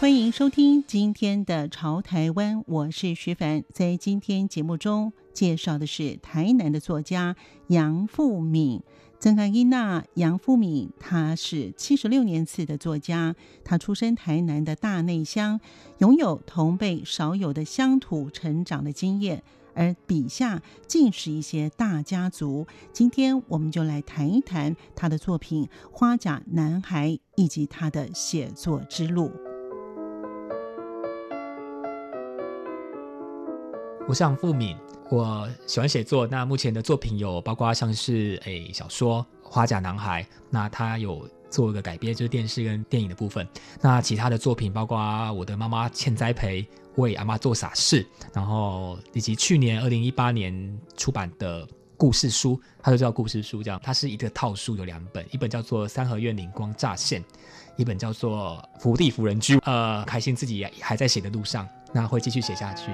欢迎收听今天的《潮台湾》，我是徐凡。在今天节目中介绍的是台南的作家杨富敏。曾卡伊娜杨富敏，他是七十六年次的作家，他出生台南的大内乡，拥有同辈少有的乡土成长的经验，而笔下尽是一些大家族。今天我们就来谈一谈他的作品《花甲男孩》以及他的写作之路。我是杨富闵，我喜欢写作。那目前的作品有包括像是诶小说《花甲男孩》，那他有做一个改编，就是电视跟电影的部分。那其他的作品包括我的妈妈欠栽培，为阿妈做傻事，然后以及去年二零一八年出版的故事书，它就叫故事书，这样。它是一个套书，有两本，一本叫做《三合院灵光乍现》，一本叫做《福地福人居》。呃，开心自己还在写的路上，那会继续写下去。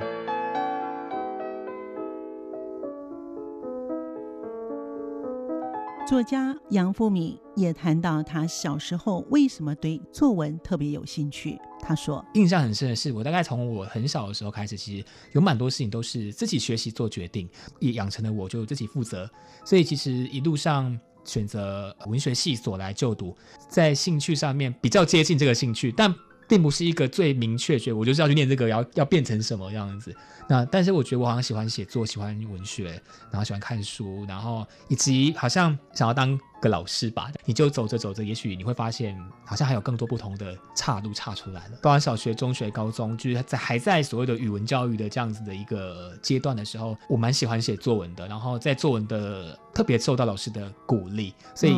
作家杨富敏也谈到他小时候为什么对作文特别有兴趣。他说：“印象很深的是，我大概从我很小的时候开始，其实有蛮多事情都是自己学习做决定，也养成了我就自己负责。所以其实一路上选择文学系所来就读，在兴趣上面比较接近这个兴趣，但并不是一个最明确觉得我就是要去念这个，要要变成什么样子。”那但是我觉得我好像喜欢写作，喜欢文学，然后喜欢看书，然后以及好像想要当个老师吧。你就走着走着，也许你会发现，好像还有更多不同的岔路岔出来了。包括小学、中学、高中，就是在还在所谓的语文教育的这样子的一个阶段的时候，我蛮喜欢写作文的。然后在作文的特别受到老师的鼓励，所以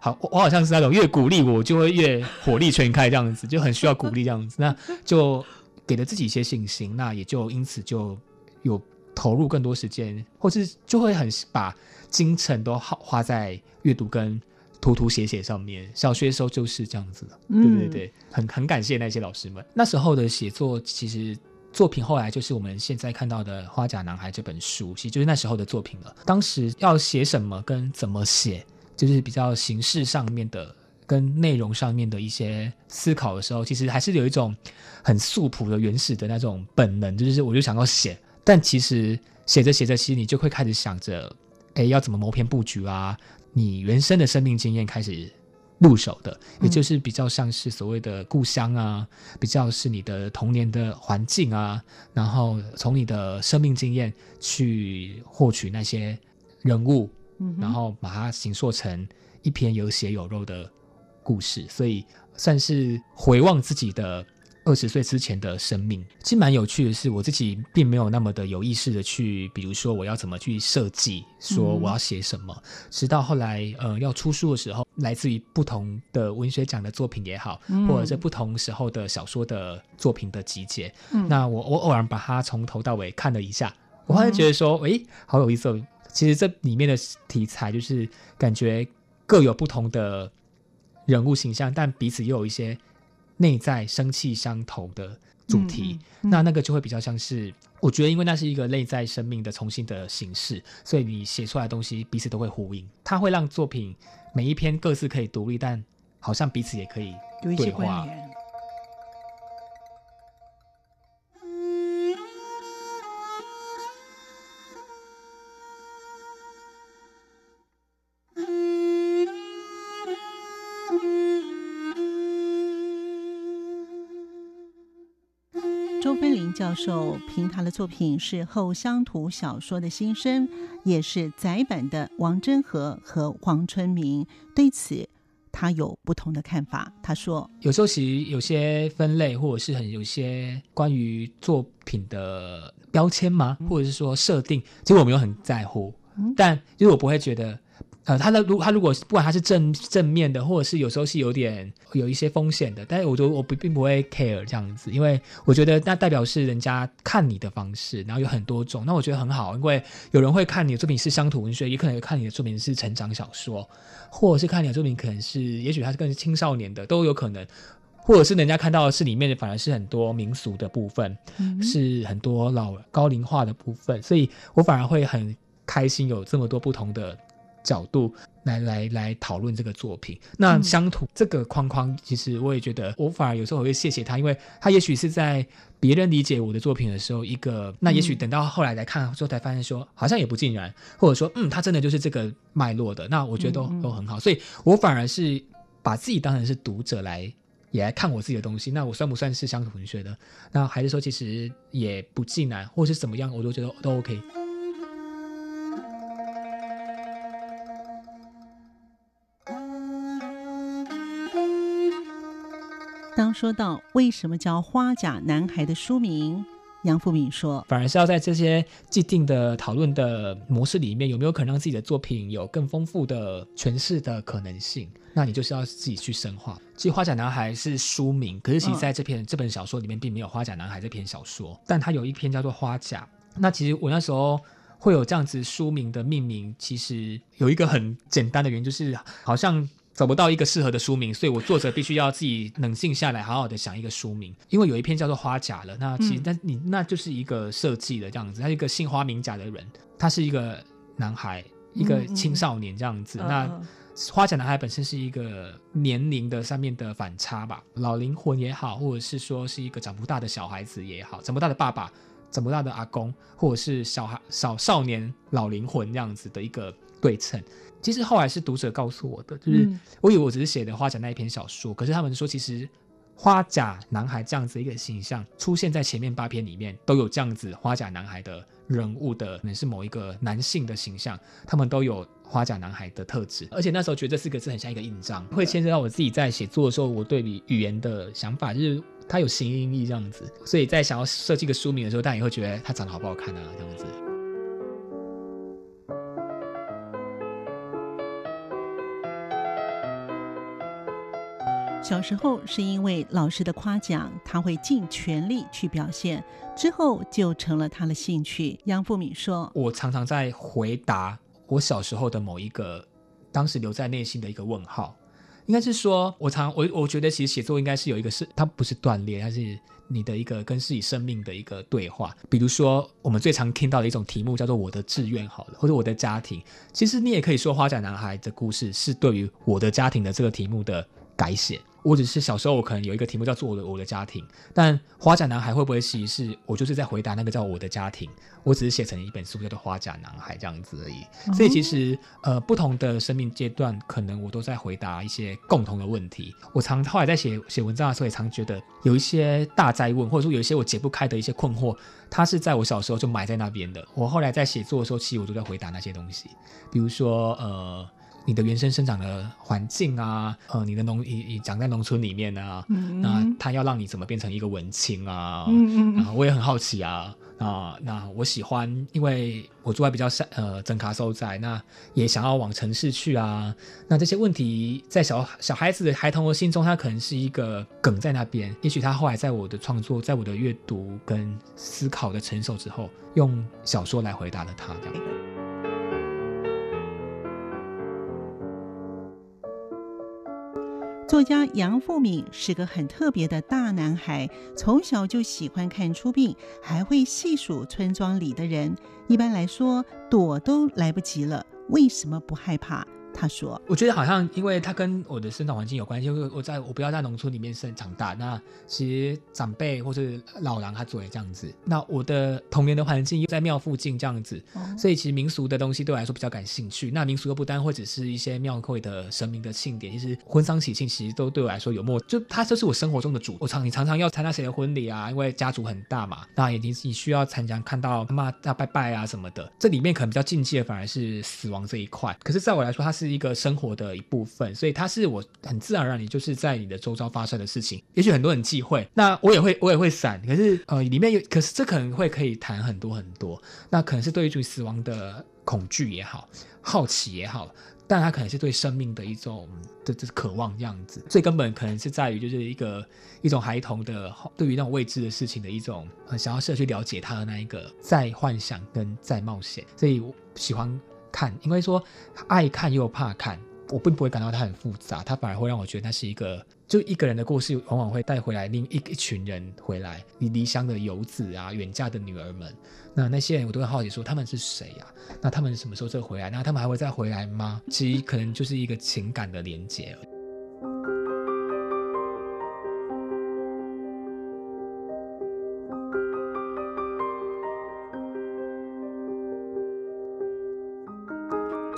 好，我好像是那种越鼓励我就会越火力全开这样子，就很需要鼓励这样子。那就。给了自己一些信心，那也就因此就有投入更多时间，或是就会很把精神都好花在阅读跟涂涂写写上面。小学的时候就是这样子的，嗯、对对对，很很感谢那些老师们。那时候的写作，其实作品后来就是我们现在看到的《花甲男孩》这本书，其实就是那时候的作品了。当时要写什么跟怎么写，就是比较形式上面的。跟内容上面的一些思考的时候，其实还是有一种很素朴的、原始的那种本能，就是我就想要写。但其实写着写着，其实你就会开始想着，哎，要怎么谋篇布局啊？你原生的生命经验开始入手的，也就是比较像是所谓的故乡啊，比较是你的童年的环境啊，然后从你的生命经验去获取那些人物，然后把它形塑成一篇有血有肉的。故事，所以算是回望自己的二十岁之前的生命。其实蛮有趣的是，我自己并没有那么的有意识的去，比如说我要怎么去设计，说我要写什么。嗯、直到后来，呃，要出书的时候，来自于不同的文学奖的作品也好，嗯、或者是不同时候的小说的作品的集结。嗯、那我我偶然把它从头到尾看了一下，我忽然觉得说，诶、嗯，好有意思。哦其实这里面的题材就是感觉各有不同的。人物形象，但彼此又有一些内在生气相投的主题，嗯嗯、那那个就会比较像是，我觉得，因为那是一个内在生命的重新的形式，所以你写出来的东西彼此都会呼应，它会让作品每一篇各自可以独立，但好像彼此也可以对话。玲教授评他的作品是后乡土小说的新生，也是载版的王真和和黄春明。对此，他有不同的看法。他说：“有时候其实有些分类，或者是很有些关于作品的标签吗？或者是说设定，其实我没有很在乎。但就是我不会觉得，呃，他的如他如果不管他是正正面的，或者是有时候是有点有一些风险的，但是我就我不并不会 care 这样子，因为我觉得那代表是人家看你的方式，然后有很多种，那我觉得很好，因为有人会看你的作品是乡土文学，也可能会看你的作品是成长小说，或者是看你的作品可能是，也许他是更青少年的都有可能，或者是人家看到的是里面的反而是很多民俗的部分，嗯、是很多老高龄化的部分，所以我反而会很开心有这么多不同的。角度来来来讨论这个作品，那乡土这个框框，其实我也觉得，我反而有时候我会谢谢他，因为他也许是在别人理解我的作品的时候，一个那也许等到后来来看之后，才发现说好像也不尽然，或者说嗯，他真的就是这个脉络的，那我觉得都都很好，所以我反而是把自己当成是读者来也来看我自己的东西，那我算不算是乡土文学的？那还是说其实也不尽然，或是怎么样，我都觉得都 OK。当说到为什么叫《花甲男孩》的书名，杨富敏说：“反而是要在这些既定的讨论的模式里面，有没有可能让自己的作品有更丰富的诠释的可能性？那你就是要自己去深化。其实《花甲男孩》是书名，可是其实在这篇、哦、这本小说里面并没有《花甲男孩》这篇小说，但它有一篇叫做《花甲》。那其实我那时候会有这样子书名的命名，其实有一个很简单的原因，就是好像。”找不到一个适合的书名，所以我作者必须要自己冷静下来，好好的想一个书名。因为有一篇叫做《花甲》了，那其实但你那就是一个设计的这样子，他是一个姓花名甲的人，他是一个男孩，一个青少年这样子。那花甲男孩本身是一个年龄的上面的反差吧，老灵魂也好，或者是说是一个长不大的小孩子也好，长不大的爸爸，长不大的阿公，或者是小孩少少年老灵魂这样子的一个对称。其实后来是读者告诉我的，就是我以为我只是写的花甲那一篇小说，嗯、可是他们说其实花甲男孩这样子一个形象出现在前面八篇里面都有这样子花甲男孩的人物的，可能是某一个男性的形象，他们都有花甲男孩的特质，而且那时候觉得这四个字很像一个印章，会牵涉到我自己在写作的时候，我对比语言的想法，就是它有形音义这样子，所以在想要设计个书名的时候，大家也会觉得它长得好不好看啊，这样子。小时候是因为老师的夸奖，他会尽全力去表现，之后就成了他的兴趣。杨富敏说：“我常常在回答我小时候的某一个当时留在内心的一个问号，应该是说，我常我我觉得其实写作应该是有一个是，它不是锻炼，它是你的一个跟自己生命的一个对话。比如说，我们最常听到的一种题目叫做‘我的志愿’好了，或者我的家庭。其实你也可以说，花甲男孩的故事是对于我的家庭的这个题目的改写。”我只是小时候，我可能有一个题目叫做我的我的家庭，但花甲男孩会不会其实是我就是在回答那个叫我的家庭？我只是写成一本书叫做花甲男孩这样子而已。所以其实呃，不同的生命阶段，可能我都在回答一些共同的问题。我常后来在写写文章的时候，也常觉得有一些大灾问，或者说有一些我解不开的一些困惑，它是在我小时候就埋在那边的。我后来在写作的时候，其实我都在回答那些东西，比如说呃。你的原生生长的环境啊，呃，你的农，你你长在农村里面啊，嗯、那他要让你怎么变成一个文青啊？嗯嗯，我也很好奇啊，啊，那我喜欢，因为我住在比较山，呃，真卡所在，那也想要往城市去啊。那这些问题在小小孩子的孩童的心中，他可能是一个梗在那边。也许他后来在我的创作，在我的阅读跟思考的成熟之后，用小说来回答了他这样。作家杨富敏是个很特别的大男孩，从小就喜欢看出殡，还会细数村庄里的人。一般来说，躲都来不及了，为什么不害怕？他说：“我觉得好像，因为他跟我的生长环境有关系。因为我在我不要在农村里面生长大，那其实长辈或是老狼他做也这样子。那我的童年的环境又在庙附近这样子，所以其实民俗的东西对我来说比较感兴趣。那民俗又不单会只是一些庙会的神明的庆典，其实婚丧喜庆其实都对我来说有默，就他就是我生活中的主。我常你常常要参加谁的婚礼啊？因为家族很大嘛，那也你你需要参加看到妈妈要拜拜啊什么的。这里面可能比较禁忌的反而是死亡这一块。可是在我来说，它是。一个生活的一部分，所以它是我很自然而然，你就是在你的周遭发生的事情。也许很多人忌讳，那我也会，我也会闪。可是呃，里面有，可是这可能会可以谈很多很多。那可能是对于死亡的恐惧也好，好奇也好。但他可能是对生命的一种的这渴望这样子，最根本可能是在于就是一个一种孩童的对于那种未知的事情的一种想要试着去了解他的那一个在幻想跟在冒险，所以我喜欢看，因为说爱看又怕看。我并不会感到它很复杂，它反而会让我觉得它是一个，就一个人的故事，往往会带回来另一一群人回来，你离乡的游子啊，远嫁的女儿们，那那些人我都会好奇说他们是谁呀？那他们什么时候再回来？那他们还会再回来吗？其实可能就是一个情感的连接。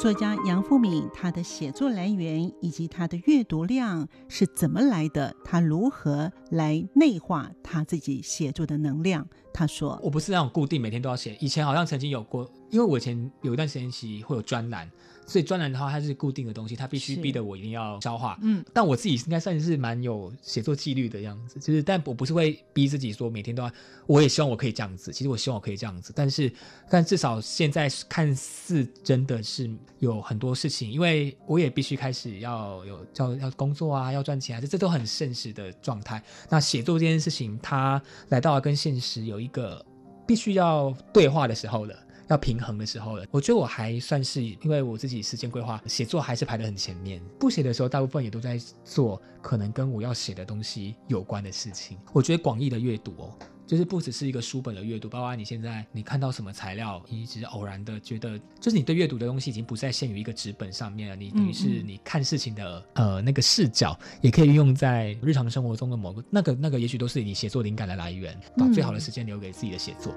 作家杨富敏，他的写作来源以及他的阅读量是怎么来的？他如何来内化他自己写作的能量？他说：“我不是那种固定每天都要写，以前好像曾经有过，因为我以前有一段时间其实会有专栏。”所以专栏的话，它是固定的东西，它必须逼得我一定要消化。嗯，但我自己应该算是蛮有写作纪律的样子，就是，但我不是会逼自己说每天都要。我也希望我可以这样子，其实我希望我可以这样子，但是，但至少现在看似真的是有很多事情，因为我也必须开始要有要要工作啊，要赚钱啊，这这都很现实的状态。那写作这件事情，它来到了跟现实有一个必须要对话的时候了。要平衡的时候了，我觉得我还算是，因为我自己时间规划，写作还是排得很前面。不写的时候，大部分也都在做可能跟我要写的东西有关的事情。我觉得广义的阅读哦，就是不只是一个书本的阅读，包括你现在你看到什么材料，你只是偶然的觉得，就是你对阅读的东西已经不再限于一个纸本上面了。你等于是你看事情的呃那个视角，也可以运用在日常生活中的某个那个那个，也许都是你写作灵感的来源。把最好的时间留给自己的写作。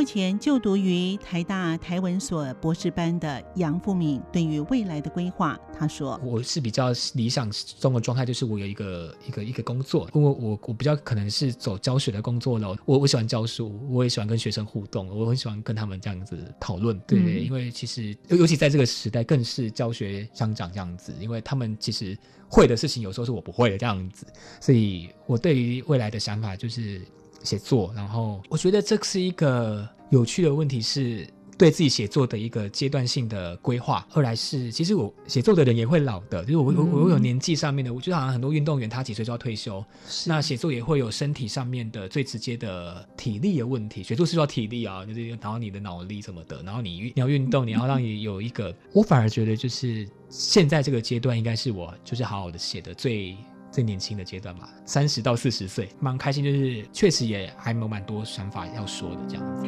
目前就读于台大台文所博士班的杨富敏，对于未来的规划，他说：“我是比较理想中的状态，就是我有一个一个一个工作，因为我我比较可能是走教学的工作了。我我喜欢教书，我也喜欢跟学生互动，我很喜欢跟他们这样子讨论。对因为其实尤其在这个时代，更是教学相长这样子，因为他们其实会的事情，有时候是我不会的这样子，所以我对于未来的想法就是。”写作，然后我觉得这是一个有趣的问题，是对自己写作的一个阶段性的规划。后来是，其实我写作的人也会老的，就是我我我有年纪上面的，我觉得好像很多运动员他几岁就要退休，那写作也会有身体上面的最直接的体力的问题。写作是要体力啊，就是然后你的脑力什么的，然后你你要运动，你要让你有一个，我反而觉得就是现在这个阶段应该是我就是好好的写的最。最年轻的阶段吧，三十到四十岁，蛮开心，就是确实也还没有蛮多想法要说的这样子。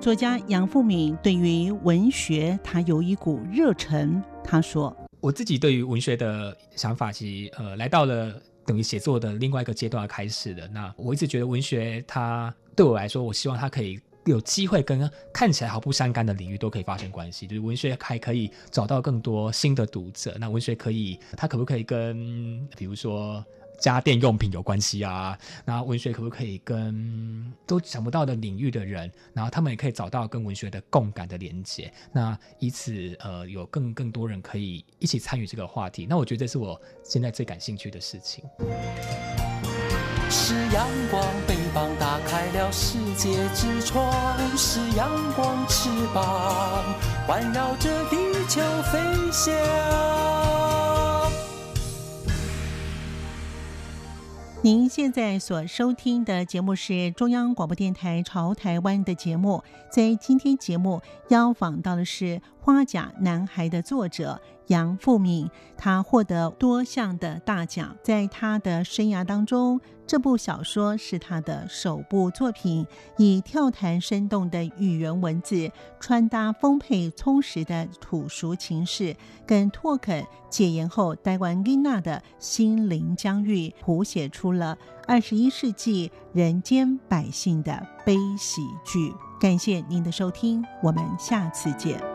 作家杨富敏对于文学，他有一股热忱。他说：“我自己对于文学的想法，其实呃，来到了等于写作的另外一个阶段开始的。那我一直觉得文学，它对我来说，我希望它可以。”有机会跟看起来毫不相干的领域都可以发生关系，就是文学还可以找到更多新的读者。那文学可以，它可不可以跟比如说家电用品有关系啊？那文学可不可以跟都想不到的领域的人，然后他们也可以找到跟文学的共感的连接。那以此呃，有更更多人可以一起参与这个话题。那我觉得这是我现在最感兴趣的事情。是阳光，翅膀打开了世界之窗；是阳光，翅膀环绕着地球飞翔。您现在所收听的节目是中央广播电台《潮台湾》的节目。在今天节目邀访到的是《花甲男孩》的作者。杨富敏，他获得多项的大奖。在他的生涯当中，这部小说是他的首部作品，以跳弹生动的语言文字，穿搭丰沛充实的土俗情事，跟拓垦解严后台湾囡仔的心灵疆域，谱写出了二十一世纪人间百姓的悲喜剧。感谢您的收听，我们下次见。